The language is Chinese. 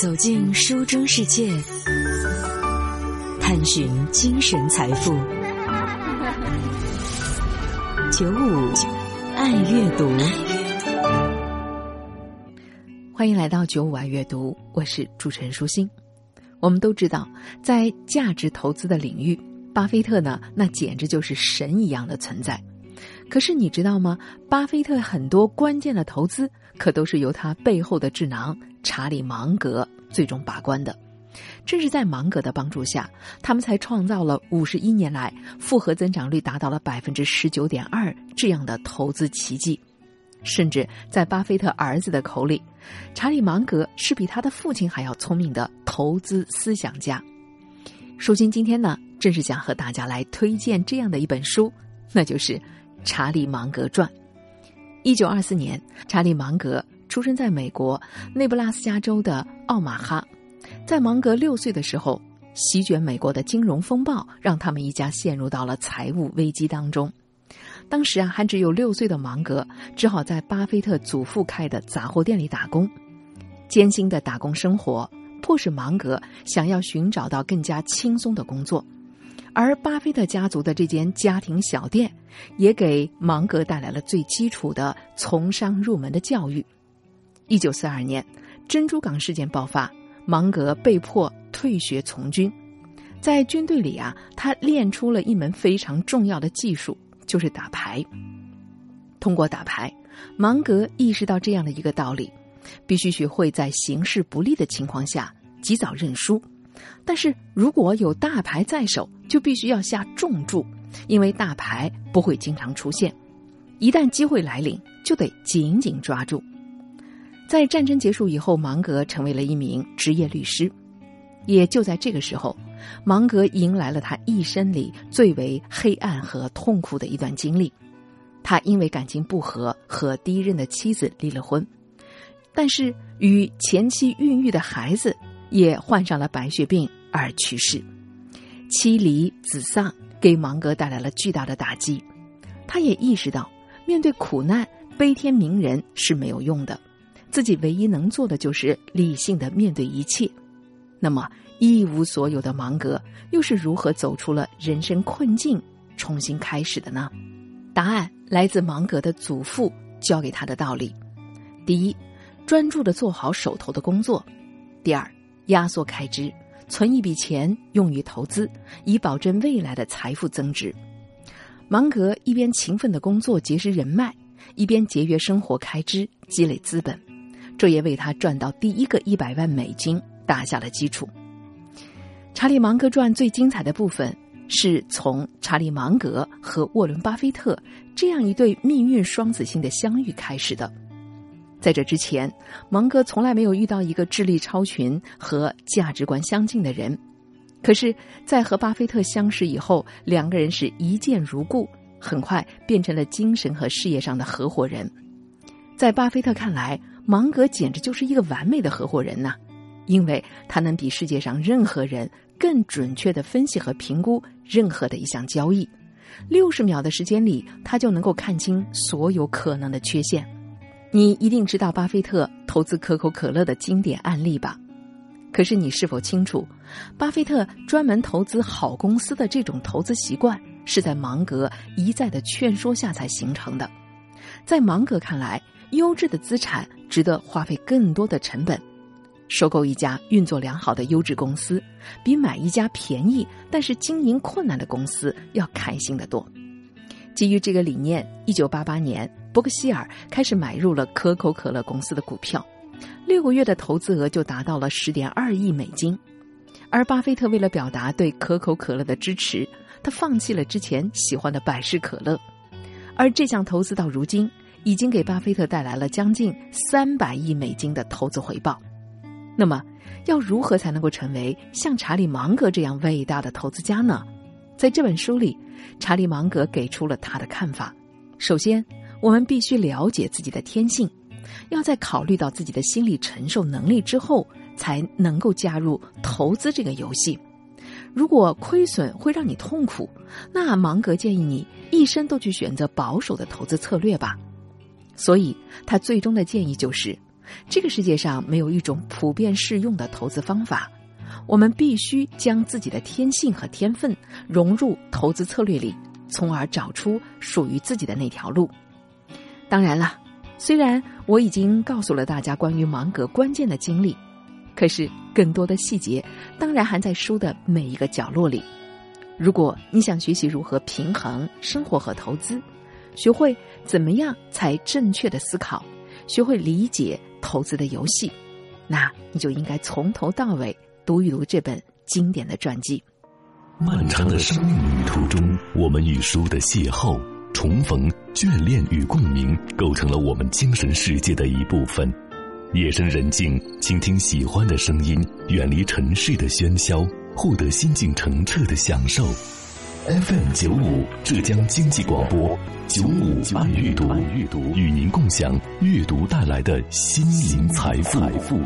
走进书中世界，探寻精神财富。九五爱阅读，欢迎来到九五爱阅读，我是主持人舒心。我们都知道，在价值投资的领域，巴菲特呢，那简直就是神一样的存在。可是你知道吗？巴菲特很多关键的投资，可都是由他背后的智囊查理芒格最终把关的。正是在芒格的帮助下，他们才创造了五十一年来复合增长率达到了百分之十九点二这样的投资奇迹。甚至在巴菲特儿子的口里，查理芒格是比他的父亲还要聪明的投资思想家。舒心今天呢，正是想和大家来推荐这样的一本书，那就是《查理芒格传》。一九二四年，查理芒格出生在美国内布拉斯加州的奥马哈。在芒格六岁的时候，席卷美国的金融风暴让他们一家陷入到了财务危机当中。当时啊，还只有六岁的芒格只好在巴菲特祖父开的杂货店里打工。艰辛的打工生活迫使芒格想要寻找到更加轻松的工作，而巴菲特家族的这间家庭小店也给芒格带来了最基础的从商入门的教育。一九四二年，珍珠港事件爆发。芒格被迫退学从军，在军队里啊，他练出了一门非常重要的技术，就是打牌。通过打牌，芒格意识到这样的一个道理：必须学会在形势不利的情况下及早认输。但是如果有大牌在手，就必须要下重注，因为大牌不会经常出现，一旦机会来临，就得紧紧抓住。在战争结束以后，芒格成为了一名职业律师。也就在这个时候，芒格迎来了他一生里最为黑暗和痛苦的一段经历。他因为感情不和和第一任的妻子离了婚，但是与前妻孕育的孩子也患上了白血病而去世。妻离子丧给芒格带来了巨大的打击。他也意识到，面对苦难，悲天悯人是没有用的。自己唯一能做的就是理性的面对一切。那么一无所有的芒格又是如何走出了人生困境，重新开始的呢？答案来自芒格的祖父教给他的道理：第一，专注的做好手头的工作；第二，压缩开支，存一笔钱用于投资，以保证未来的财富增值。芒格一边勤奋的工作结识人脉，一边节约生活开支，积累资本。这也为他赚到第一个一百万美金打下了基础。查理芒格传最精彩的部分是从查理芒格和沃伦巴菲特这样一对命运双子星的相遇开始的。在这之前，芒格从来没有遇到一个智力超群和价值观相近的人。可是，在和巴菲特相识以后，两个人是一见如故，很快变成了精神和事业上的合伙人。在巴菲特看来，芒格简直就是一个完美的合伙人呐，因为他能比世界上任何人更准确的分析和评估任何的一项交易。六十秒的时间里，他就能够看清所有可能的缺陷。你一定知道巴菲特投资可口可乐的经典案例吧？可是你是否清楚，巴菲特专门投资好公司的这种投资习惯，是在芒格一再的劝说下才形成的？在芒格看来，优质的资产。值得花费更多的成本，收购一家运作良好的优质公司，比买一家便宜但是经营困难的公司要开心的多。基于这个理念，一九八八年，伯克希尔开始买入了可口可乐公司的股票，六个月的投资额就达到了十点二亿美金。而巴菲特为了表达对可口可乐的支持，他放弃了之前喜欢的百事可乐，而这项投资到如今。已经给巴菲特带来了将近三百亿美金的投资回报。那么，要如何才能够成为像查理芒格这样伟大的投资家呢？在这本书里，查理芒格给出了他的看法。首先，我们必须了解自己的天性，要在考虑到自己的心理承受能力之后，才能够加入投资这个游戏。如果亏损会让你痛苦，那芒格建议你一生都去选择保守的投资策略吧。所以，他最终的建议就是，这个世界上没有一种普遍适用的投资方法，我们必须将自己的天性和天分融入投资策略里，从而找出属于自己的那条路。当然了，虽然我已经告诉了大家关于芒格关键的经历，可是更多的细节当然还在书的每一个角落里。如果你想学习如何平衡生活和投资，学会怎么样才正确的思考，学会理解投资的游戏，那你就应该从头到尾读一读这本经典的传记。漫长的生命旅途中，我们与书的邂逅、重逢、眷恋与共鸣，构成了我们精神世界的一部分。夜深人静，倾听喜欢的声音，远离尘世的喧嚣。获得心境澄澈的享受。FM 九五浙江经济广播九五爱阅读，与您共享阅读带来的心灵财富。